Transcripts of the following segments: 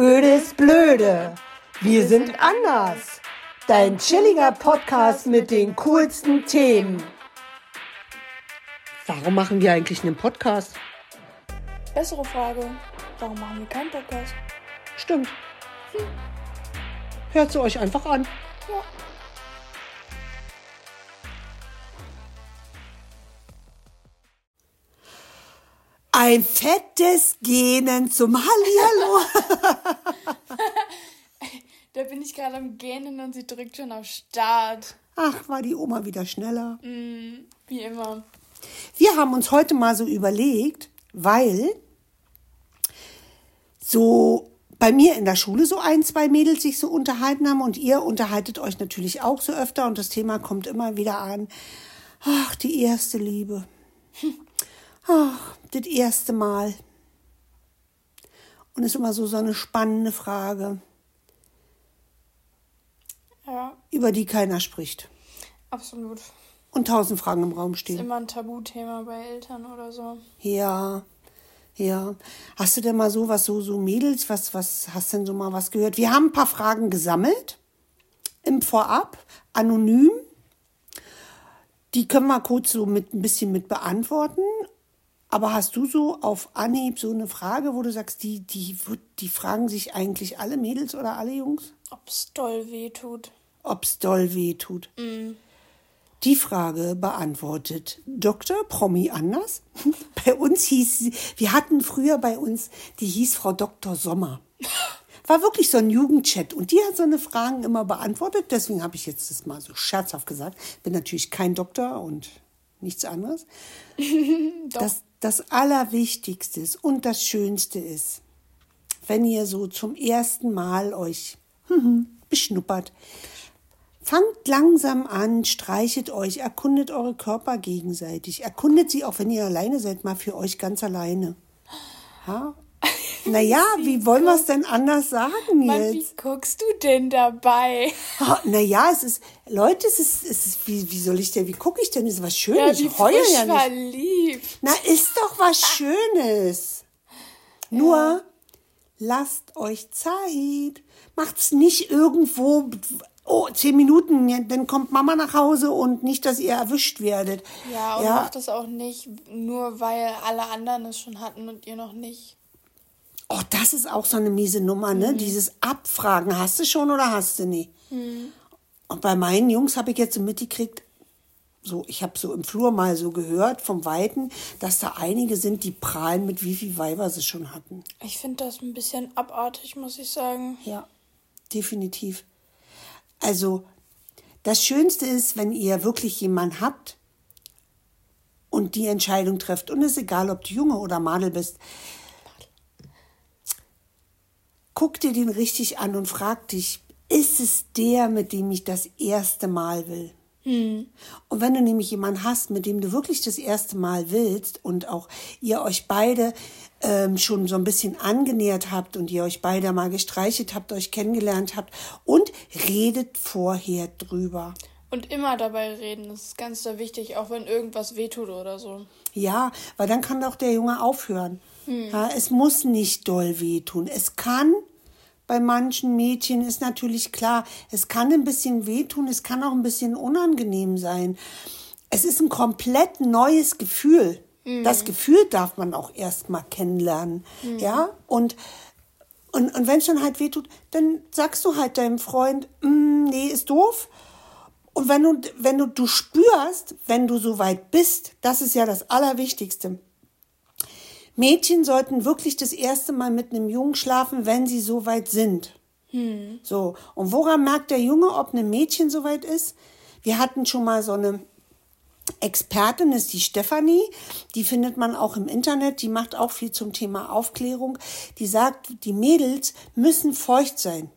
Öde ist blöde. Wir sind anders. Dein chilliger Podcast mit den coolsten Themen. Warum machen wir eigentlich einen Podcast? Bessere Frage. Warum machen wir keinen Podcast? Stimmt. Hm. Hört sie euch einfach an. Ja. Ein fettes Gähnen zum Hallihallo. da bin ich gerade am Gähnen und sie drückt schon auf Start. Ach, war die Oma wieder schneller. Mm, wie immer. Wir haben uns heute mal so überlegt, weil so bei mir in der Schule so ein, zwei Mädels sich so unterhalten haben und ihr unterhaltet euch natürlich auch so öfter und das Thema kommt immer wieder an. Ach, die erste Liebe. Ach, das erste Mal. Und ist immer so, so eine spannende Frage, Ja, über die keiner spricht. absolut. Und tausend Fragen im Raum Ist stehen. immer ein Tabuthema bei Eltern oder so. Ja, ja. Hast du denn mal so was, so, so Mädels, was, was, hast denn so mal was gehört? Wir haben ein paar Fragen gesammelt im Vorab, anonym. Die können wir kurz so mit ein bisschen mit beantworten. Aber hast du so auf Anhieb so eine Frage, wo du sagst, die, die, die fragen sich eigentlich alle Mädels oder alle Jungs, Ob's doll weh tut. ob's doll weh tut? Die Frage beantwortet Dr. Promi anders. Bei uns hieß sie, wir hatten früher bei uns, die hieß Frau Dr. Sommer. War wirklich so ein Jugendchat und die hat so eine Fragen immer beantwortet. Deswegen habe ich jetzt das mal so scherzhaft gesagt. Bin natürlich kein Doktor und nichts anderes. Das, das Allerwichtigste ist und das Schönste ist, wenn ihr so zum ersten Mal euch beschnuppert, Fangt langsam an, streichet euch, erkundet eure Körper gegenseitig. Erkundet sie auch, wenn ihr alleine seid, mal für euch ganz alleine. Ja? Naja, wie wollen wir es denn anders sagen Mann, wie jetzt? guckst du denn dabei? Oh, naja, es ist, Leute, es ist, es ist wie, wie soll ich denn, wie gucke ich denn? Es ist was Ja, Schönes. wie ich heule ja nicht. verliebt. Na, ist doch was Schönes. Nur lasst euch Zeit. Macht's nicht irgendwo, oh, zehn Minuten, ja, dann kommt Mama nach Hause und nicht, dass ihr erwischt werdet. Ja, und ja, macht das auch nicht nur, weil alle anderen es schon hatten und ihr noch nicht. Oh, das ist auch so eine miese Nummer, ne? Dieses Abfragen, hast du schon oder hast du nicht? Und bei meinen Jungs habe ich jetzt so mitgekriegt, so, ich habe so im Flur mal so gehört vom Weiten, dass da einige sind, die prahlen mit wie viel Weiber sie schon hatten. Ich finde das ein bisschen abartig, muss ich sagen. Ja, definitiv. Also, das Schönste ist, wenn ihr wirklich jemanden habt und die Entscheidung trefft. Und es ist egal, ob du Junge oder Madel bist. Guck dir den richtig an und frag dich, ist es der, mit dem ich das erste Mal will? Und wenn du nämlich jemanden hast, mit dem du wirklich das erste Mal willst und auch ihr euch beide ähm, schon so ein bisschen angenähert habt und ihr euch beide mal gestreichelt habt, euch kennengelernt habt und redet vorher drüber. Und immer dabei reden, das ist ganz sehr wichtig, auch wenn irgendwas wehtut oder so. Ja, weil dann kann auch der Junge aufhören. Ja, es muss nicht doll wehtun. Es kann bei manchen Mädchen ist natürlich klar, es kann ein bisschen wehtun, es kann auch ein bisschen unangenehm sein. Es ist ein komplett neues Gefühl. Das Gefühl darf man auch erst mal kennenlernen. Ja, und und, und wenn es dann halt wehtut, dann sagst du halt deinem Freund, "Mm, nee, ist doof. Und wenn du, wenn du, du spürst, wenn du so weit bist, das ist ja das Allerwichtigste. Mädchen sollten wirklich das erste Mal mit einem Jungen schlafen, wenn sie so weit sind. So. Und woran merkt der Junge, ob ein Mädchen so weit ist? Wir hatten schon mal so eine Expertin, ist die Stefanie. Die findet man auch im Internet. Die macht auch viel zum Thema Aufklärung. Die sagt, die Mädels müssen feucht sein.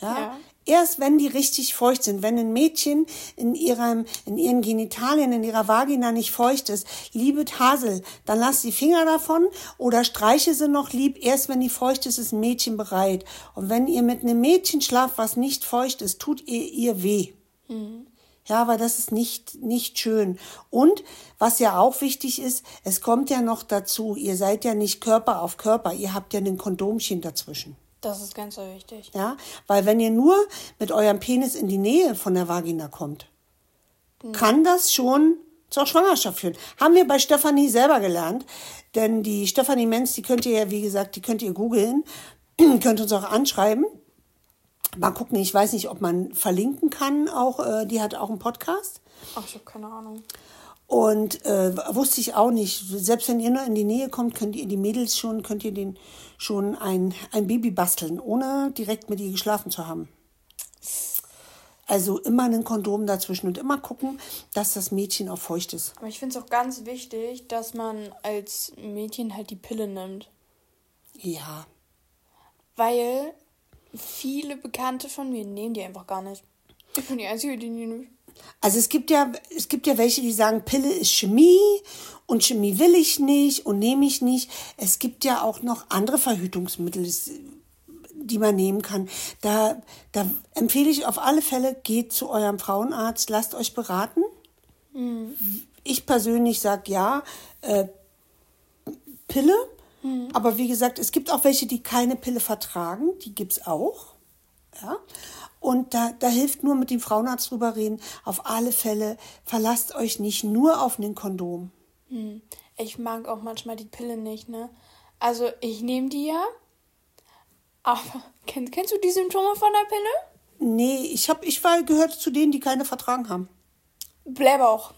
Ja? Ja. Erst wenn die richtig feucht sind, wenn ein Mädchen in ihrem, in ihren Genitalien, in ihrer Vagina nicht feucht ist, liebe Hasel, dann lass die Finger davon oder streiche sie noch lieb. Erst wenn die feucht ist, ist ein Mädchen bereit. Und wenn ihr mit einem Mädchen schlaft, was nicht feucht ist, tut ihr ihr weh. Ja, aber das ist nicht, nicht schön. Und was ja auch wichtig ist, es kommt ja noch dazu, ihr seid ja nicht Körper auf Körper, ihr habt ja ein Kondomchen dazwischen. Das ist ganz so wichtig. Ja, weil wenn ihr nur mit eurem Penis in die Nähe von der Vagina kommt, kann das schon zur Schwangerschaft führen. Haben wir bei Stefanie selber gelernt. Denn die Stefanie Menz, die könnt ihr ja, wie gesagt, die könnt ihr googeln, könnt uns auch anschreiben. Mal gucken, ich weiß nicht, ob man verlinken kann. Auch, äh, die hat auch einen Podcast. Ach, ich habe keine Ahnung. Und äh, wusste ich auch nicht. Selbst wenn ihr nur in die Nähe kommt, könnt ihr die Mädels schon, könnt ihr den schon ein, ein Baby basteln, ohne direkt mit ihr geschlafen zu haben. Also immer ein Kondom dazwischen und immer gucken, dass das Mädchen auch feucht ist. Aber ich finde es auch ganz wichtig, dass man als Mädchen halt die Pille nimmt. Ja. Weil viele Bekannte von mir nehmen die einfach gar nicht. Ich bin die Einzige, die die nimmt. Also es gibt ja, es gibt ja welche, die sagen, Pille ist Chemie und Chemie will ich nicht und nehme ich nicht. Es gibt ja auch noch andere Verhütungsmittel, die man nehmen kann. Da, da empfehle ich auf alle Fälle, geht zu eurem Frauenarzt, lasst euch beraten. Ich persönlich sage ja, äh, Pille. Aber wie gesagt, es gibt auch welche, die keine Pille vertragen. Die gibt es auch. Ja. Und da, da hilft nur mit dem Frauenarzt drüber reden. Auf alle Fälle verlasst euch nicht nur auf den Kondom. Hm. Ich mag auch manchmal die Pille nicht, ne? Also ich nehme die ja. Aber kenn, kennst du die Symptome von der Pille? Nee, ich hab, ich war gehört zu denen, die keine vertragen haben. Blähbauch.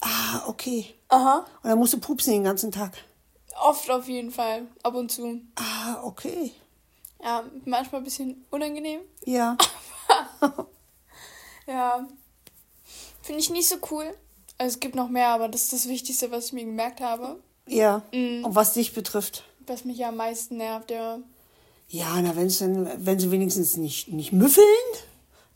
Ah, okay. Aha. Und dann musst du pupsen den ganzen Tag. Oft auf jeden Fall. Ab und zu. Ah, okay. Ja, manchmal ein bisschen unangenehm. Ja. Ja. Finde ich nicht so cool. Also es gibt noch mehr, aber das ist das Wichtigste, was ich mir gemerkt habe. Ja. Und was dich betrifft. Was mich ja am meisten nervt, ja. Ja, na, wenn's wenn sie wenigstens nicht, nicht müffeln,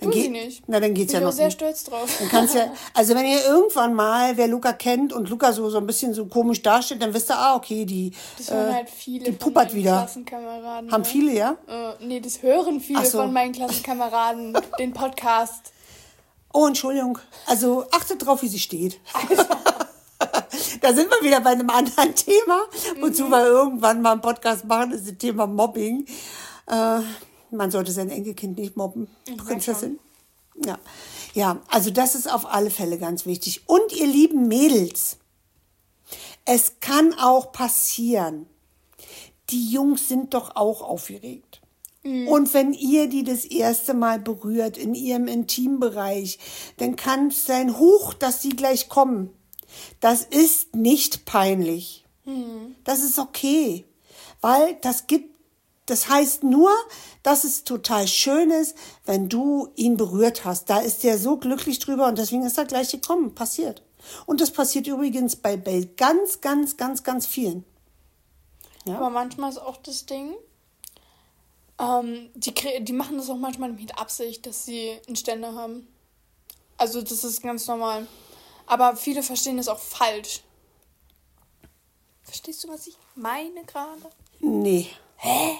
dann Tun sie nicht. na, dann geht's Bin ja ich auch noch. sehr stolz drauf. Dann kannst ja, also wenn ihr irgendwann mal, wer Luca kennt und Luca so, so ein bisschen so komisch dasteht, dann wisst ihr, ah, okay, die, Das äh, halt viele die puppert wieder. Klassenkameraden. Haben ne? viele, ja? Äh, nee, das hören viele so. von meinen Klassenkameraden, den Podcast. Oh, Entschuldigung. Also achtet drauf, wie sie steht. da sind wir wieder bei einem anderen Thema, wozu wir irgendwann mal einen Podcast machen, das ist das Thema Mobbing. Äh, man sollte sein Enkelkind nicht mobben, Prinzessin. Ja. ja, also das ist auf alle Fälle ganz wichtig. Und ihr lieben Mädels, es kann auch passieren, die Jungs sind doch auch aufgeregt. Und wenn ihr die das erste Mal berührt in ihrem Intimbereich, dann kann es sein, hoch, dass sie gleich kommen. Das ist nicht peinlich. Das ist okay, weil das gibt, das heißt nur, dass es total schön ist, wenn du ihn berührt hast. Da ist der so glücklich drüber und deswegen ist er gleich gekommen. Passiert. Und das passiert übrigens bei, bei ganz, ganz, ganz, ganz vielen. Ja. Aber manchmal ist auch das Ding, ähm, die, die machen das auch manchmal mit Absicht, dass sie einen Ständer haben. Also das ist ganz normal. Aber viele verstehen das auch falsch. Verstehst du, was ich meine gerade? Nee. Hä?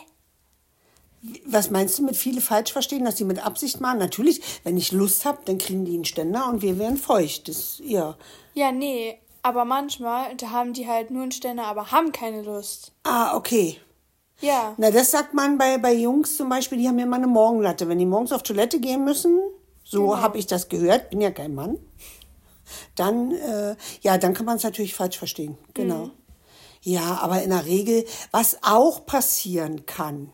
Was meinst du mit viele falsch verstehen, dass sie mit Absicht machen? Natürlich, wenn ich Lust habe, dann kriegen die einen Ständer und wir werden feucht. Das ja. Ja, nee. Aber manchmal, da haben die halt nur einen Ständer, aber haben keine Lust. Ah, okay. Ja. Na, das sagt man bei, bei Jungs zum Beispiel, die haben ja immer eine Morgenlatte. Wenn die morgens auf Toilette gehen müssen, so Genau. habe ich das gehört, bin ja kein Mann, dann, äh, ja, dann kann man es natürlich falsch verstehen. Genau. Ja, aber in der Regel, was auch passieren kann,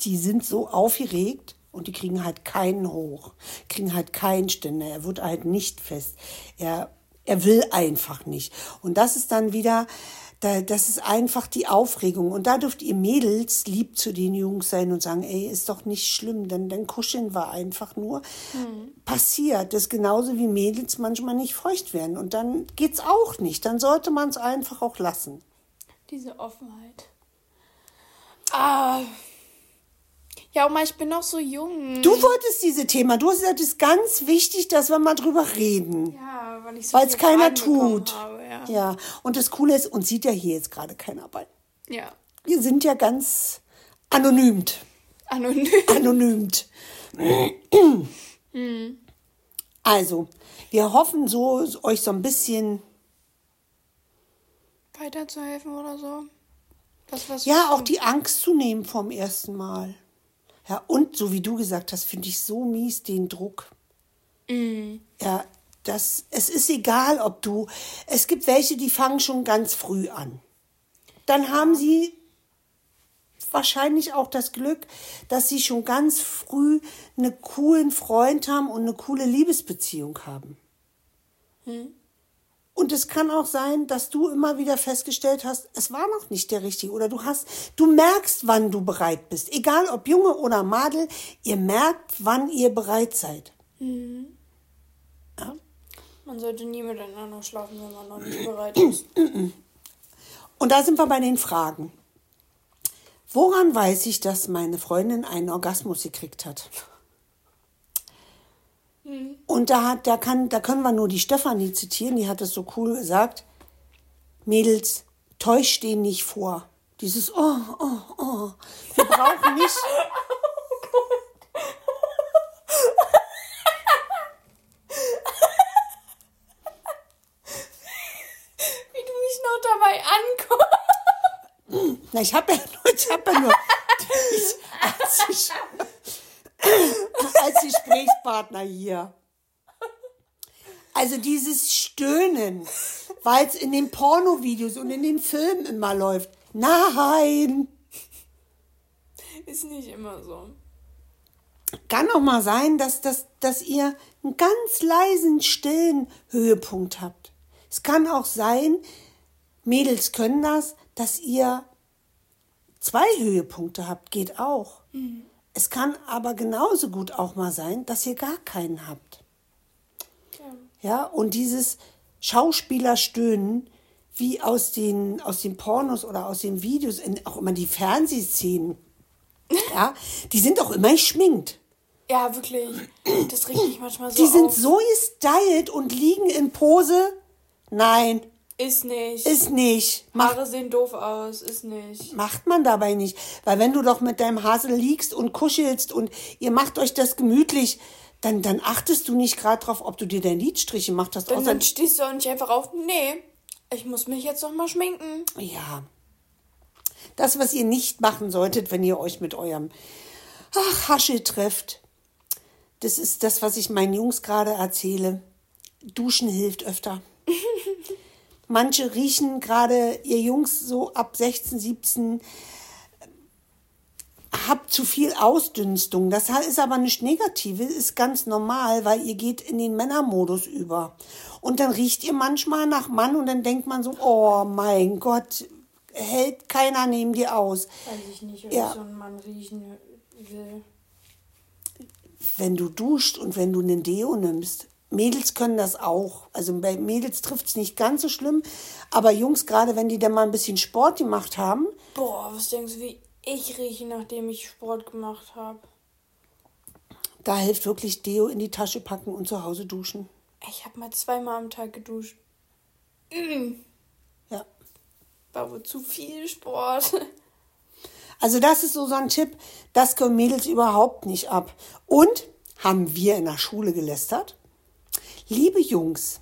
die sind so aufgeregt und die kriegen halt keinen hoch, kriegen halt keinen Ständer, er wird halt nicht fest. Er, er will einfach nicht. Und das ist dann wieder, da, das ist einfach die Aufregung. Und da dürft ihr Mädels lieb zu den Jungs sein und sagen, ey, ist doch nicht schlimm, denn dann kuscheln wir einfach nur. Passiert. Das ist genauso wie Mädels manchmal nicht feucht werden. Und dann geht's auch nicht. Dann sollte man es einfach auch lassen. Diese Offenheit. Ah. Ja, Oma, ich bin noch so jung. Du wolltest diese Thema, du hast gesagt, es ist ganz wichtig, dass wir mal drüber reden. Ja, weil ich so Weil es keiner tut. Habe, ja. Ja, und das Coole ist, uns sieht ja hier jetzt gerade keiner bei. ja. Wir sind ja ganz anonymt. Anonym. Anonymt. Also, wir hoffen so, euch so ein bisschen, Weiterzuhelfen oder so. Das Ja, auch die Angst zu nehmen vom ersten Mal. Ja, und so wie du gesagt hast, finde ich so mies den Druck. Ja, das, es ist egal, ob du. Es gibt welche, die fangen schon ganz früh an. Dann haben sie wahrscheinlich auch das Glück, dass sie schon ganz früh einen coolen Freund haben und eine coole Liebesbeziehung haben. Und es kann auch sein, dass du immer wieder festgestellt hast, es war noch nicht der richtige oder du hast, du merkst, wann du bereit bist. Egal ob Junge oder Madel, ihr merkt, wann ihr bereit seid. Ja? Man sollte nie miteinander schlafen, wenn man noch nicht bereit ist. Und da sind wir bei den Fragen. Woran weiß ich, dass meine Freundin einen Orgasmus gekriegt hat? Und da, hat, da, kann, da können wir nur die Stefanie zitieren, die hat es so cool gesagt. Mädels, täuscht den nicht vor. Dieses Oh, oh, oh. Wir brauchen nicht. Wie du mich noch dabei anguckst. Na, ich habe ja nur, ich habe ja nur ich, als, ich, als Gesprächspartner hier. Also dieses Stöhnen, weil es in den Pornovideos und in den Filmen immer läuft. Nein! Ist nicht immer so. Kann auch mal sein, dass, dass, dass ihr einen ganz leisen, stillen Höhepunkt habt. Es kann auch sein, Mädels können das, dass ihr zwei Höhepunkte habt, geht auch. Es kann aber genauso gut auch mal sein, dass ihr gar keinen habt. Ja, und dieses Schauspielerstöhnen, wie aus den, aus den Pornos oder aus den Videos, in, auch immer die Fernsehszenen, ja, die sind auch immer geschminkt. Ja, wirklich. Das regt mich manchmal so Die sind auf. so gestylt und liegen in Pose. Nein, Ist nicht. ist nicht. Haare sehen doof aus. Ist nicht. macht man dabei nicht. Weil wenn du doch mit deinem Hasel liegst und kuschelst und ihr macht euch das gemütlich, dann, dann achtest du nicht gerade drauf, ob du dir deine Lidstriche gemacht hast. Und Außer, dann stehst du auch nicht einfach auf. Nee, ich muss mich jetzt noch mal schminken. ja. Das, was ihr nicht machen solltet, wenn ihr euch mit eurem ach, Hasche trefft, das ist das, was ich meinen Jungs gerade erzähle. Duschen hilft öfter. Manche riechen gerade, ihr Jungs so ab 16, 17, habt zu viel Ausdünstung. Das ist aber nicht negativ, ist ganz normal, weil ihr geht in den Männermodus über. Und dann riecht ihr manchmal nach Mann und dann denkt man so, oh mein Gott, hält keiner neben dir aus. Weiß ich nicht, ob Ja. ich so einen Mann riechen will. wenn du duscht und wenn du einen Deo nimmst. Mädels können das auch. Also bei Mädels trifft es nicht ganz so schlimm. Aber Jungs, gerade wenn die dann mal ein bisschen Sport gemacht haben, Boah, was denkst du, wie ich rieche, nachdem ich Sport gemacht habe? da hilft wirklich Deo in die Tasche packen und zu Hause duschen. Ich habe mal zweimal am Tag geduscht. Ja. War wohl zu viel Sport. Also das ist so, so ein Tipp, das können Mädels überhaupt nicht ab. Und haben wir in der Schule gelästert? Liebe Jungs,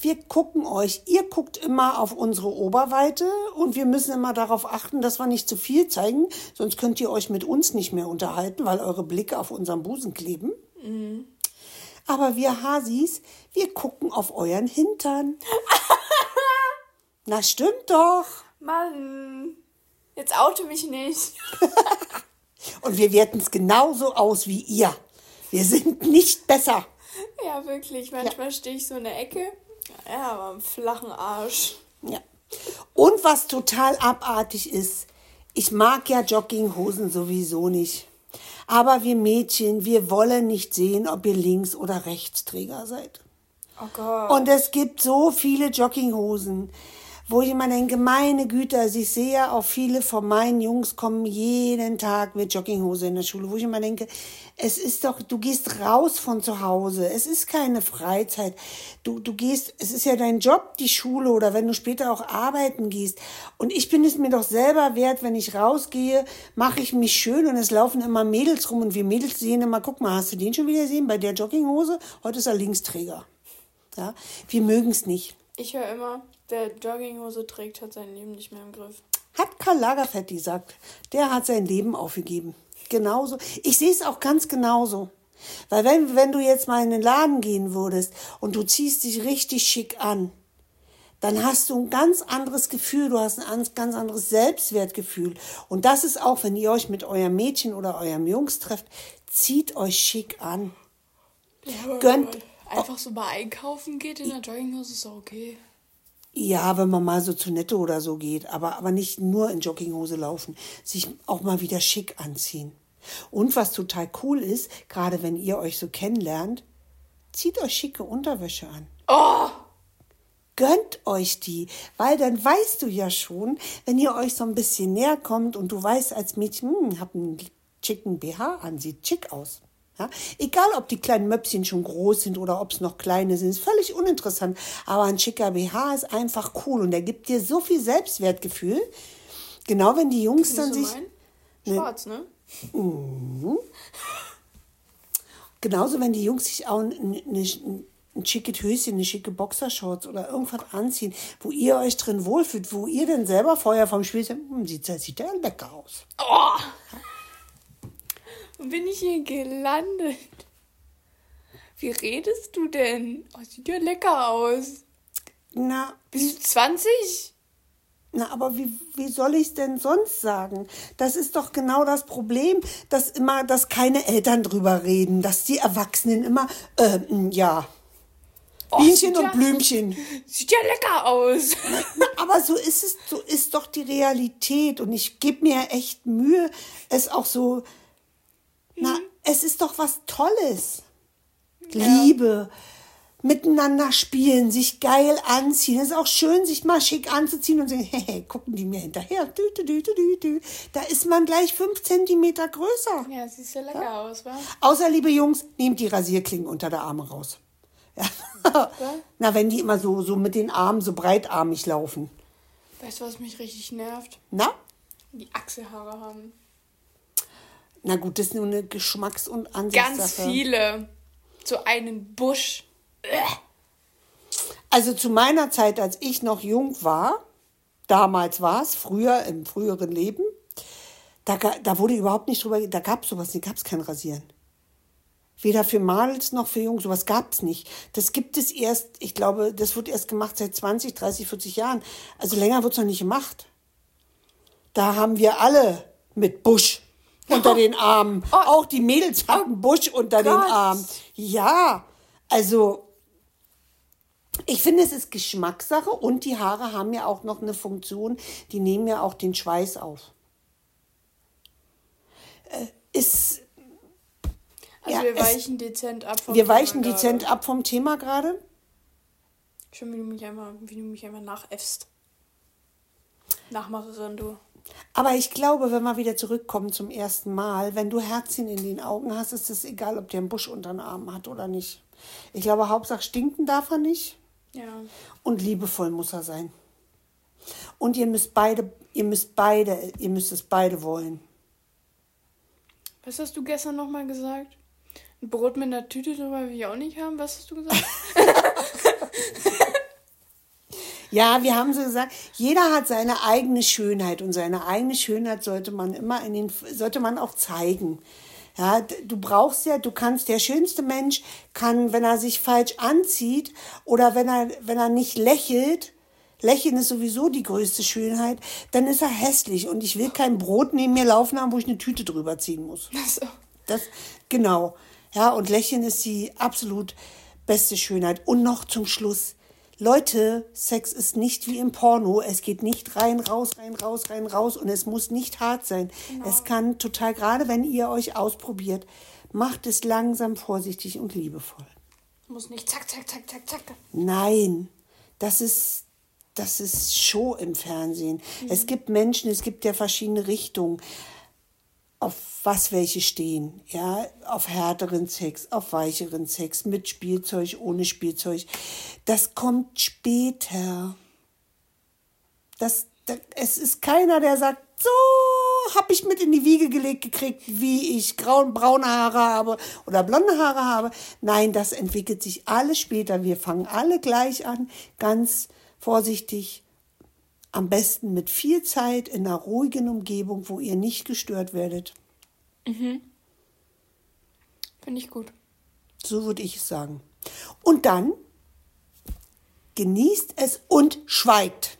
wir gucken euch, ihr guckt immer auf unsere Oberweite und wir müssen immer darauf achten, dass wir nicht zu viel zeigen, sonst könnt ihr euch mit uns nicht mehr unterhalten, weil eure Blicke auf unserem Busen kleben. Aber wir Hasis, wir gucken auf euren Hintern. Na stimmt doch. Mann, jetzt oute mich nicht. Und wir werten es genauso aus wie ihr. Wir sind nicht besser. Ja, wirklich. Manchmal stehe ich so in der Ecke. Ja, aber am flachen Arsch. Ja. Und was total abartig ist, ich mag ja Jogginghosen sowieso nicht. Aber wir Mädchen, wir wollen nicht sehen, ob ihr Links- oder Rechtsträger seid. Oh Gott. Und es gibt so viele Jogginghosen, wo ich immer denke, meine Güte, also ich sehe ja auch viele von meinen Jungs kommen jeden Tag mit Jogginghose in der Schule, wo ich immer denke, es ist doch, du gehst raus von zu Hause, es ist keine Freizeit. Du, du gehst, es ist ja dein Job, die Schule oder wenn du später auch arbeiten gehst. Und ich bin es mir doch selber wert, wenn ich rausgehe, mache ich mich schön und es laufen immer Mädels rum und wir Mädels sehen immer, guck mal, hast du den schon wieder gesehen bei der Jogginghose? Heute ist er Linksträger. Ja, wir mögen es nicht. Ich höre immer, wer Jogginghose trägt, hat sein Leben nicht mehr im Griff. Hat Karl Lagerfeld gesagt. Der hat sein Leben aufgegeben. Genauso. Ich sehe es auch ganz genauso. Weil wenn, wenn du jetzt mal in den Laden gehen würdest und du ziehst dich richtig schick an, dann hast du ein ganz anderes Gefühl, du hast ein ganz anderes Selbstwertgefühl. Und das ist auch, wenn ihr euch mit eurem Mädchen oder eurem Jungs trefft, zieht euch schick an. Ja, Gönnt. Einfach so mal einkaufen geht in der Jogginghose ist auch okay. Ja, wenn man mal so zu Netto oder so geht, aber, aber nicht nur in Jogginghose laufen, sich auch mal wieder schick anziehen. Und was total cool ist, gerade wenn ihr euch so kennenlernt, zieht euch schicke Unterwäsche an. Oh! Gönnt euch die, weil dann weißt du ja schon, wenn ihr euch so ein bisschen näher kommt und du weißt als Mädchen, hm, hab einen schicken BH an, sieht schick aus. Ja? Egal, ob die kleinen Möpschen schon groß sind oder ob es noch kleine sind, ist völlig uninteressant. Aber ein schicker BH ist einfach cool und der gibt dir so viel Selbstwertgefühl. Genau, wenn die Jungs dann sich. Schwarz, ne? Mhm. Genauso, wenn die Jungs sich auch ein, ein, ein schickes Höschen, eine schicke Boxershorts oder irgendwas anziehen, wo ihr euch drin wohlfühlt, wo ihr denn selber vorher vom Spiel sagt, hm, sieht, sieht ja lecker aus. Oh bin ich hier gelandet? Wie redest du denn? Oh, sieht ja lecker aus. Na. Bist du 20? Na, aber wie, wie soll ich es denn sonst sagen? Das ist doch genau das Problem, dass immer, dass keine Eltern drüber reden, dass die Erwachsenen immer, äh, ja. Oh, Bienchen und ja, Blümchen. Sieht ja lecker aus. Aber so ist es, so ist doch die Realität. Und ich gebe mir echt Mühe, es auch so na, es ist doch was Tolles. Ja. Liebe, miteinander spielen, sich geil anziehen. Es ist auch schön, sich mal schick anzuziehen und sagen, hey, gucken die mir hinterher. Dü, dü, dü, da ist man gleich fünf Zentimeter größer. Ja, siehst ja lecker ja. aus, wa? Außer, liebe Jungs, nehmt die Rasierklingen unter der Arme raus. Ja. Na, wenn die immer so, so mit den Armen so breitarmig laufen. Weißt du, was mich richtig nervt? Na? Die Achselhaare haben. Na gut, das ist nur eine Geschmacks- und Ansichtssache. Ganz viele. So einen Busch. Also zu meiner Zeit, als ich noch jung war, damals war es, früher, im früheren Leben, da, da wurde überhaupt nicht drüber, da gab es sowas nicht, gab es kein Rasieren. Weder für Mädels noch für Jungs, sowas gab es nicht. Das gibt es erst, ich glaube, das wird erst gemacht seit 20, 30, 40 Jahren. Also länger wird es noch nicht gemacht. Da haben wir alle mit Busch unter den Armen. Oh. Auch die Mädels hatten oh. Busch unter Gott. den Armen. Ja, also ich finde, es ist Geschmackssache und die Haare haben ja auch noch eine Funktion, die nehmen ja auch den Schweiß auf. Äh, ist. Also ja, wir weichen es, dezent ab vom Wir Thema weichen gerade. dezent ab vom Thema gerade. Schön, wie du mich einmal, wie du mich einmal nachäffst. Nachmacherin, du. Aber ich glaube, wenn wir wieder zurückkommen zum ersten Mal, wenn du Herzchen in den Augen hast, ist es egal, ob der einen Busch unter den Armen hat oder nicht. Ich glaube, Hauptsache stinken darf er nicht. Ja. Und liebevoll muss er sein. Und ihr müsst beide, ihr müsst beide, ihr müsst es beide wollen. Was hast du gestern nochmal gesagt? Ein Brot mit einer Tüte drüber will ich auch nicht haben. Was hast du gesagt? Ja, wir haben so gesagt, jeder hat seine eigene Schönheit und seine eigene Schönheit sollte man immer in den, sollte man auch zeigen. Ja, du brauchst ja, du kannst, der schönste Mensch kann, wenn er sich falsch anzieht oder wenn er, wenn er nicht lächelt, Lächeln ist sowieso die größte Schönheit, dann ist er hässlich und ich will kein Brot neben mir laufen haben, wo ich eine Tüte drüber ziehen muss. So. Das, genau. Ja, und Lächeln ist die absolut beste Schönheit. Und noch zum Schluss, Leute, Sex ist nicht wie im Porno. Es geht nicht rein, raus, rein, raus, rein, raus und es muss nicht hart sein. Genau. Es kann total, gerade wenn ihr euch ausprobiert, macht es langsam, vorsichtig und liebevoll. Muss nicht zack, zack, zack, zack, zack. Nein, das ist, das ist Show im Fernsehen. Mhm. Es gibt Menschen, es gibt ja verschiedene Richtungen auf was welche stehen, ja, auf härteren Sex, auf weicheren Sex, mit Spielzeug, ohne Spielzeug. Das kommt später. Das, das, es ist keiner, der sagt, so habe ich mit in die Wiege gelegt gekriegt, wie ich grauen, braune Haare habe oder blonde Haare habe. Nein, das entwickelt sich alles später. Wir fangen alle gleich an, ganz vorsichtig Am besten mit viel Zeit in einer ruhigen Umgebung, wo ihr nicht gestört werdet. Finde ich gut. So würde ich es sagen. Und dann genießt es und schweigt.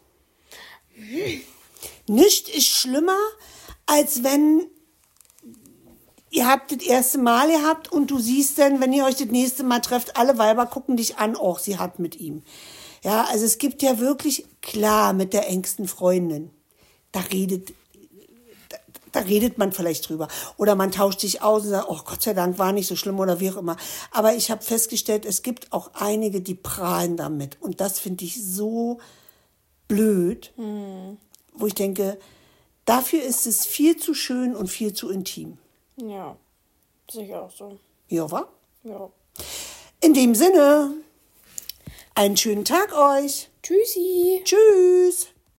Nichts ist schlimmer, als wenn ihr habt das erste Mal gehabt und du siehst dann, wenn ihr euch das nächste Mal trefft, alle Weiber gucken dich an, auch sie hat mit ihm. Ja, also es gibt ja wirklich, klar, mit der engsten Freundin, da redet, da, redet man vielleicht drüber. Oder man tauscht sich aus und sagt, oh Gott sei Dank, war nicht so schlimm oder wie auch immer. Aber ich habe festgestellt, es gibt auch einige, die prahlen damit. Und das finde ich so blöd, wo ich denke, dafür ist es viel zu schön und viel zu intim. Ja, sicher auch so. Ja, wa? Ja. In dem Sinne, einen schönen Tag euch. Tschüssi. Tschüss.